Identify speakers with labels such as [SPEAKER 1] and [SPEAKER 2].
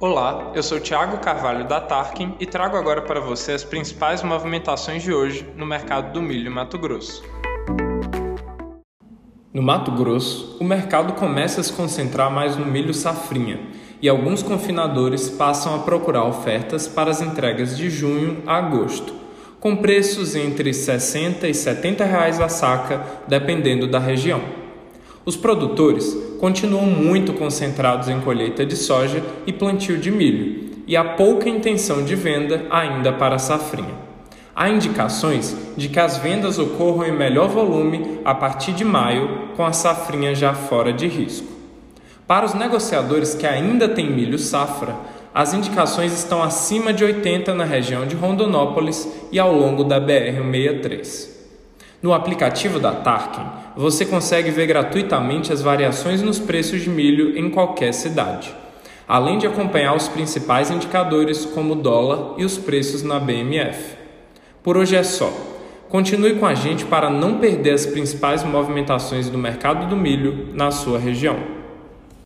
[SPEAKER 1] Olá, eu sou Thiago Carvalho da Tarkin e trago agora para você as principais movimentações de hoje no mercado do milho em Mato Grosso. No Mato Grosso, o mercado começa a se concentrar mais no milho safrinha e alguns confinadores passam a procurar ofertas para as entregas de junho a agosto, com preços entre R$ 60 e 70 reais a saca, dependendo da região. Os produtores continuam muito concentrados em colheita de soja e plantio de milho, e há pouca intenção de venda ainda para a safrinha. Há indicações de que as vendas ocorram em melhor volume a partir de maio, com a safrinha já fora de risco. Para os negociadores que ainda têm milho safra, as indicações estão acima de 80 na região de Rondonópolis e ao longo da BR-163. No aplicativo da Tarkin, você consegue ver gratuitamente as variações nos preços de milho em qualquer cidade, além de acompanhar os principais indicadores como o dólar e os preços na BMF. Por hoje é só. Continue com a gente para não perder as principais movimentações do mercado do milho na sua região.